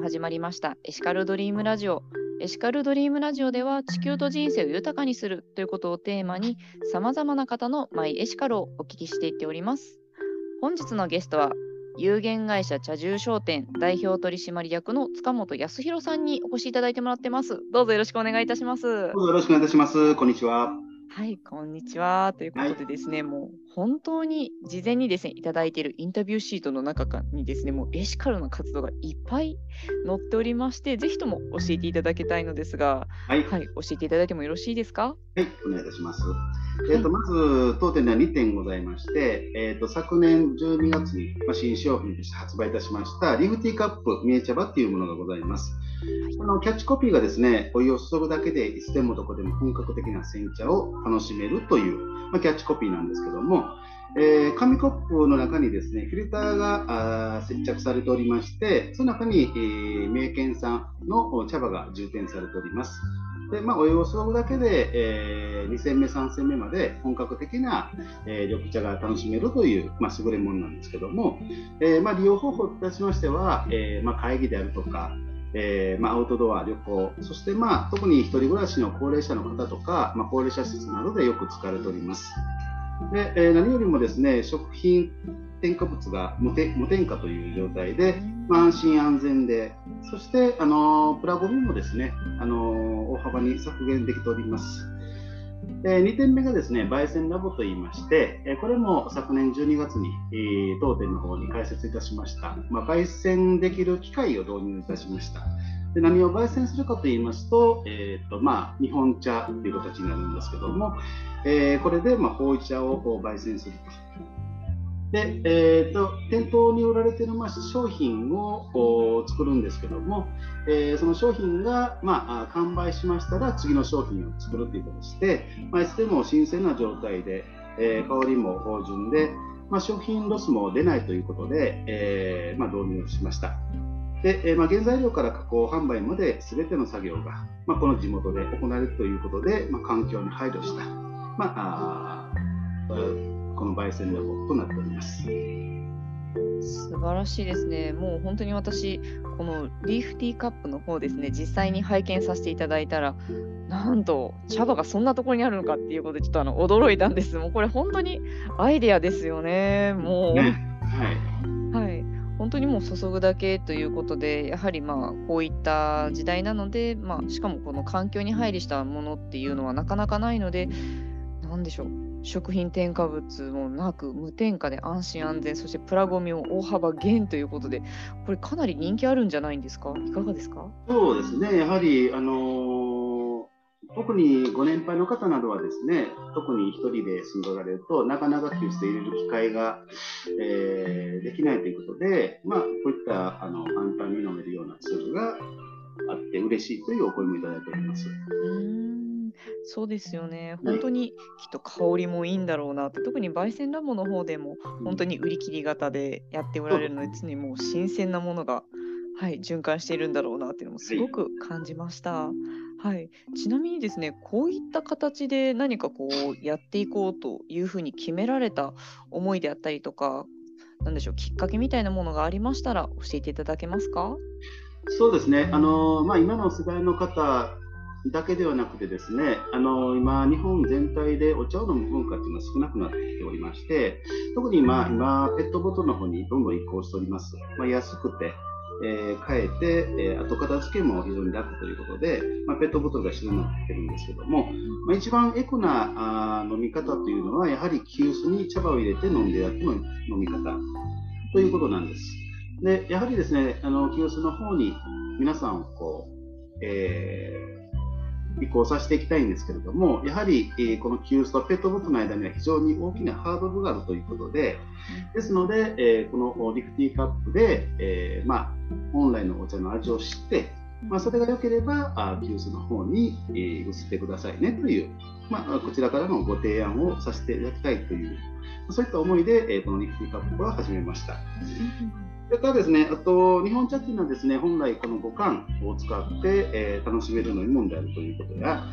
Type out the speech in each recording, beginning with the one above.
も始まりましたエシカルドリームラジオ。エシカルドリームラジオでは地球と人生を豊かにするということをテーマに様々な方のマイエシカルをお聞きしていっております。本日のゲストは有限会社茶獣商店代表取締役の塚本康弘さんにお越しいただいてもらってます。どうぞよろしくお願いいたします。どうぞよろしくお願いいたします。こんにちは。はい、こんにちは。ということでですね、はい、もう本当に事前にですね、いただいているインタビューシートの中にですね、もうエシカルな活動がいっぱい載っておりまして、ぜひとも教えていただきたいのですが、はい、はい、教えていただいてもよろしいですか？はい、お願いいたします。えーと、まず当店では2点ございまして、えーと、昨年12月に、まあ、新商品として発売いたしましたリフティーカップミエ茶葉っていうものがございます。このキャッチコピーがですね、お湯を注ぐだけでいつでもどこでも本格的な煎茶を楽しめるという、まあ、キャッチコピーなんですけども、えー、紙コップの中にですね、フィルターが接着されておりまして、その中に、えー、名犬さんの茶葉が充填されております。で、まあ、お湯を注ぐだけで、えー、2戦目、3戦目まで本格的な、えー、緑茶が楽しめるという、まあ、優れものなんですけども、えーまあ、利用方法といたしましては、えーまあ、会議であるとか、えーまあ、アウトドア、旅行、そして、まあ、特に1人暮らしの高齢者の方とか、まあ、高齢者施設などでよく使われております。でえー、何よりもですね食品添加物が無無添加という状態で、まあ、安心安全で、そして、あのプラゴミもですね、あの大幅に削減できております。え2点目がですね、焙煎ラボといいまして、えこれも昨年12月に、え当店の方に開設いたしました、まあ、焙煎できる機械を導入いたしました。で何を焙煎するかと言いますと、えーとまあ、日本茶という形になるんですけども、えー、これで、まあ、ほうじ茶を焙煎すると。で、えーと、店頭に売られている、まあ、商品を作るんですけども、えー、その商品が、まあ、完売しましたら次の商品を作るということでして、まあ、いつでも新鮮な状態で、えー、香りも芳醇で、まあ、食品ロスも出ないということで、えーまあ、導入しました。で、えー、まあ、原材料から加工販売まで全ての作業が、まあ、この地元で行われるということで、まあ、環境に配慮した、まあ、この焙煎となっております。素晴らしいですね。もう本当に私、このリーフティーカップの方ですね、実際に拝見させていただいたら、なんと茶葉がそんなところにあるのかっていうことで、ちょっとあの驚いたんです。もうこれ本当にアイデアですよね。もう。ね、はい。はい。本当にもう注ぐだけということで、やはりまあこういった時代なので、まあ、しかもこの環境に配慮したものっていうのはなかなかないので、なんでしょう。食品添加物もなく無添加で安心安全そしてプラゴミを大幅減ということでこれかなり人気あるんじゃないんですか？いかがですか？そうですね。やはりあのー、特にご年配の方などはですね特に1人で住んでおられるとなかなか急須で入れる機会が、えー、できないということで、まあ、こういったあの簡単に飲めるようなツールがあって嬉しいというお声もいただいております。うんそうですよね。本当にきっと香りもいいんだろうなって、特に焙煎ラボの方でも本当に売り切り型でやっておられるので、常にもう新鮮なものが、はい、循環しているんだろうなっていうのもすごく感じました。はい、ちなみにですね、こういった形で何かこうやっていこうというふうに決められた思いであったりとか、なんでしょう、きっかけみたいなものがありましたら教えていただけますか？そうですね、あのまあ、今の世代の方だけではなくてですね、あの今、日本全体でお茶を飲む文化っていうのは少なくなってきておりまして、特に今、今ペットボトルの方にどんどん移行しております。まあ、安くて、えー、変えて、えー、後片付けも非常に楽ということで、まあ、ペットボトルが主流になってるんですけども、まあ、一番エコなあ飲み方というのは、やはり急須に茶葉を入れて飲んでやっての飲み方ということなんです。で、やはりですね、あの急須の方に皆さんをこう、えー移行させていきたいんですけれども、やはり、えこの急須とペットボトルの間には非常に大きなハードルがあるということで、ですので、えこのリフティーカップで、えまあ、本来のお茶の味を知って、まあ、それが良ければ、あ急須の方に、えー、移ってくださいねという、まあ、こちらからのご提案をさせていただきたいという、そういった思いで、えー、このリフティーカップは始めました。それからですね、あと日本茶っていうのはですね、本来この五感を使って、えー、楽しめる飲み物であるということや、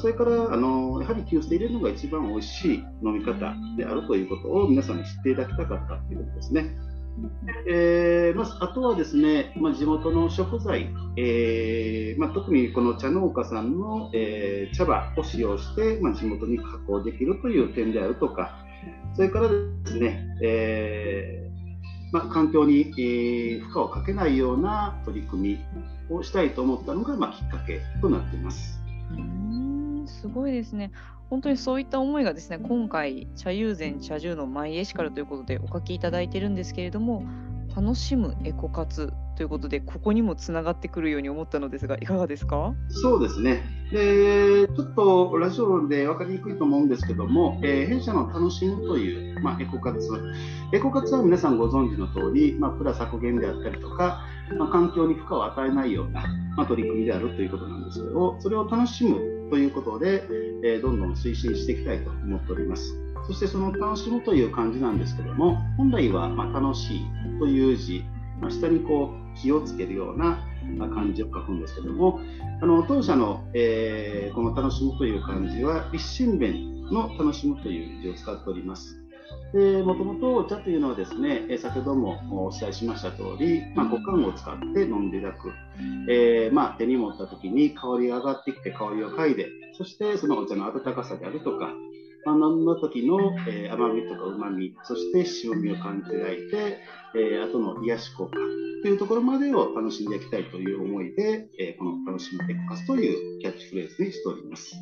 それからあのやはり急須で入れるのが一番美味しい飲み方であるということを皆さんに知っていただきたかったということですね。えーまあ、あとはですね、まあ、地元の食材、えーまあ、特にこの茶農家さんの、えー、茶葉を使用して、まあ、地元に加工できるという点であるとか、それからですね、えーまあ、環境に、えー、負荷をかけないような取り組みをしたいと思ったのが、まあ、きっかけとなっています。うんすごいですね。本当にそういった思いがですね今回茶友禅茶獣のマイエシカルということでお書きいただいてるんですけれども楽しむエコ活ということでここにもつながってくるように思ったのですがいかがですか？そうですね。でちょっとラジオで分かりにくいと思うんですけども、えー、弊社の楽しむという、まあ、エコ活。エコ活は皆さんご存知の通り、まあ、プラ削減であったりとか、まあ、環境に負荷を与えないような、まあ、取り組みであるということなんですけどそれを楽しむということで、えどんどん推進していきたいと思っております。そしてその楽しむという漢字なんですけども、本来はま楽しいという字、まあ、下にこう気をつけるような漢字を書くんですけども、あの当社の、えー、この楽しむという漢字は一心弁の楽しむという字を使っております。もともとお茶というのはですね、え先ほどもお伝えしました通り、まあ、五感を使って飲んでいただく、えー、まあ、手に持った時に香りが上がってきて香りを嗅いで、そしてそのお茶の温かさであるとか、まあ、何の時の、えー、甘みとかうまみ、そして塩味を感じていただいて、えー、後の癒し効果というところまでを楽しんでいきたいという思いで、えこの楽しむテクカスというキャッチフレーズにしております。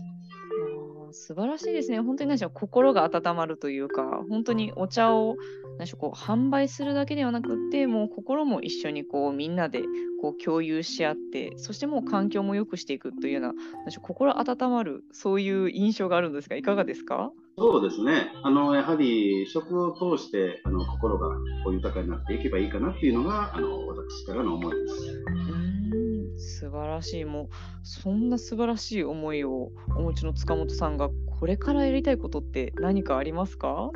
素晴らしいですね。本当に何でしょう、心が温まるというか、本当にお茶を何でしょうこう販売するだけではなくって、もう心も一緒にこうみんなでこう共有し合って、そしてもう環境も良くしていくというような、何でしょう心温まる、そういう印象があるんですが、いかがですか？そうですね。あのやはり食を通してあの心がこう豊かになっていけばいいかなっていうのがあの私からの思いです。素晴らしい。もう、そんな素晴らしい思いをお持ちの塚本さんが、これからやりたいことって何かありますか？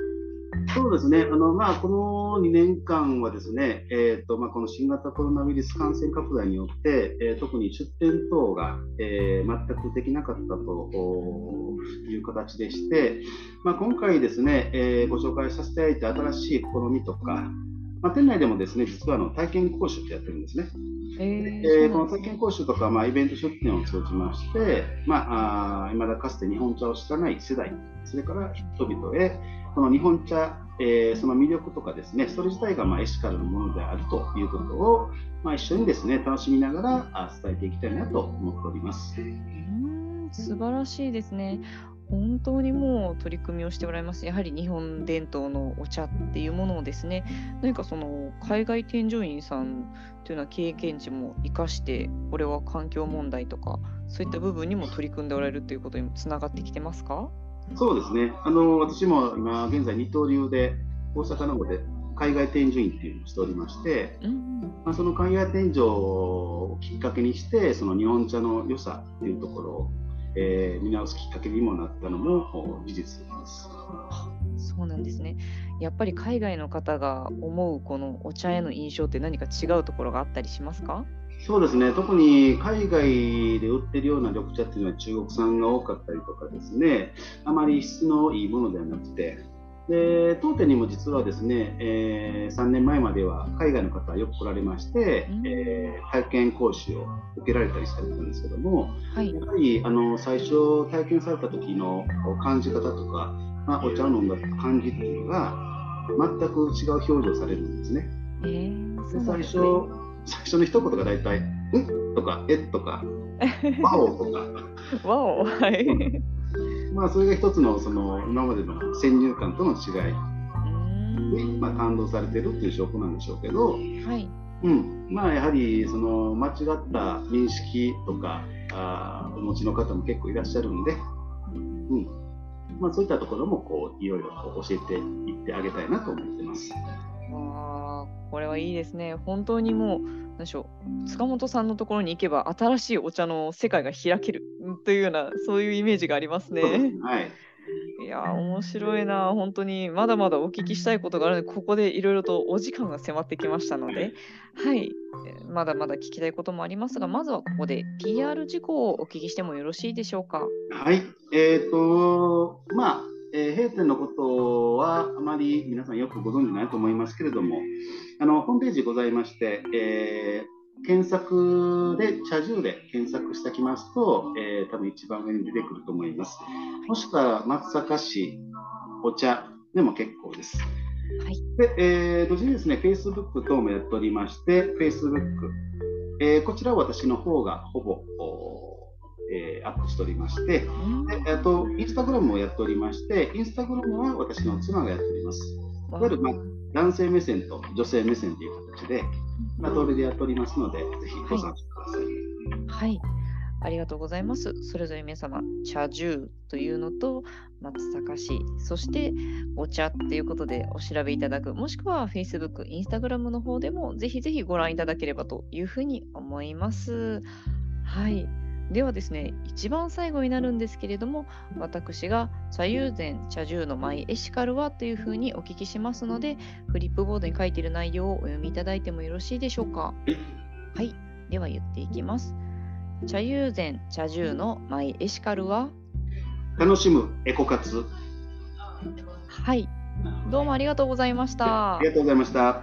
そうですね、あのまあ、この2年間はですね、えーとまあ、この新型コロナウイルス感染拡大によって、えー、特に出店等が、えー、全くできなかったという形でして、まあ、今回ですね、えー、ご紹介させていただいた新しい試みとか、まあ、店内でもですね実はあの体験講習ってやってるんですね。えー、この体験講習とか、まあ、イベント出店を通じまして、まあ、いまだかつて日本茶を知らない世代、それから人々へ、この日本茶、えー、その魅力とかですね、それ自体がまあエシカルのものであるということを、まあ、一緒にですね、楽しみながら伝えていきたいなと思っております。うん素晴らしいですね。本当にもう取り組みをしてもらいます。やはり日本伝統のお茶っていうものをですね、何かその海外添乗員さんというような経験値も生かして、これは環境問題とか、そういった部分にも取り組んでおられるということにもつながってきてますか？そうですね。あの私も今現在二刀流で大阪の方で海外添乗員っていうのをしておりまして、うん、まあ、その海外添乗をきっかけにして、その日本茶の良さっていうところをえー、見直すきっかけにもなったのも事実です。そうなんですね。やっぱり海外の方が思うこのお茶への印象って何か違うところがあったりしますか？そうですね、特に海外で売ってるような緑茶っていうのは中国産が多かったりとかですね、あまり質のいいものではなくて、で当店にも実はですね、えー、3年前までは海外の方はよく来られまして、うん、えー、体験講師を受けられたりされてたんですけども、はい、やはりあの最初体験された時の感じ方とか、まあ、お茶を飲んだ感じっていうのが全く違う表情されるんですね。えー、最初最初の一言が大体「ん?」とか「え」とか「ワオ」とか。ワオはいまあ、それが一つのその今までの先入観との違い。に、まあ、感動されてるっていう証拠なんでしょうけど、はい。うん。まあ、やはりその間違った認識とかあお持ちの方も結構いらっしゃるんで、うん。まあ、そういったところもこういろいろと教えていってあげたいなと思ってます。あこれはいいですね。本当にもう何でしょう。塚本さんのところに行けば新しいお茶の世界が開ける。というようなそういうイメージがありますね。はい、いや面白いな本当にまだまだお聞きしたいことがあるのでここでいろいろとお時間が迫ってきましたので。はい。まだまだ聞きたいこともありますがまずはここで PR 事項をお聞きしてもよろしいでしょうか？はい。えーとまあえー、閉店のこまり皆さんよくご存知ないと思いますけれども、あのホームページございまして、えー、検索で茶汁で検索してきますと、えー、多分一番上に出てくると思います。もしくは松阪市お茶でも結構です。はい、で、えー、同時にですね、Facebook 等もやっておりまして、Facebook、えー、こちらは私の方がほぼ、えー、アップしておりまして、であと、インスタグラムもやっておりまして、インスタグラムは私の妻がやっております。いわゆる、まあ、男性目線と女性目線という形で、まあ、同でやっておりますので、ぜひご参加ください。はい、はいありがとうございます。それぞれ皆様、茶樹というのと、松阪市、そしてお茶っていうことでお調べいただく、もしくは Facebook、Instagram の方でもぜひぜひご覧いただければというふうに思います。はい。ではですね、一番最後になるんですけれども、私が茶友禅茶獣のマイエシカルはというふうにお聞きしますので、フリップボードに書いている内容をお読みいただいてもよろしいでしょうか。はい。では言っていきます。茶友禅茶獣のマイエシカルは？楽しむエコ活はいどうもありがとうございましたありがとうございました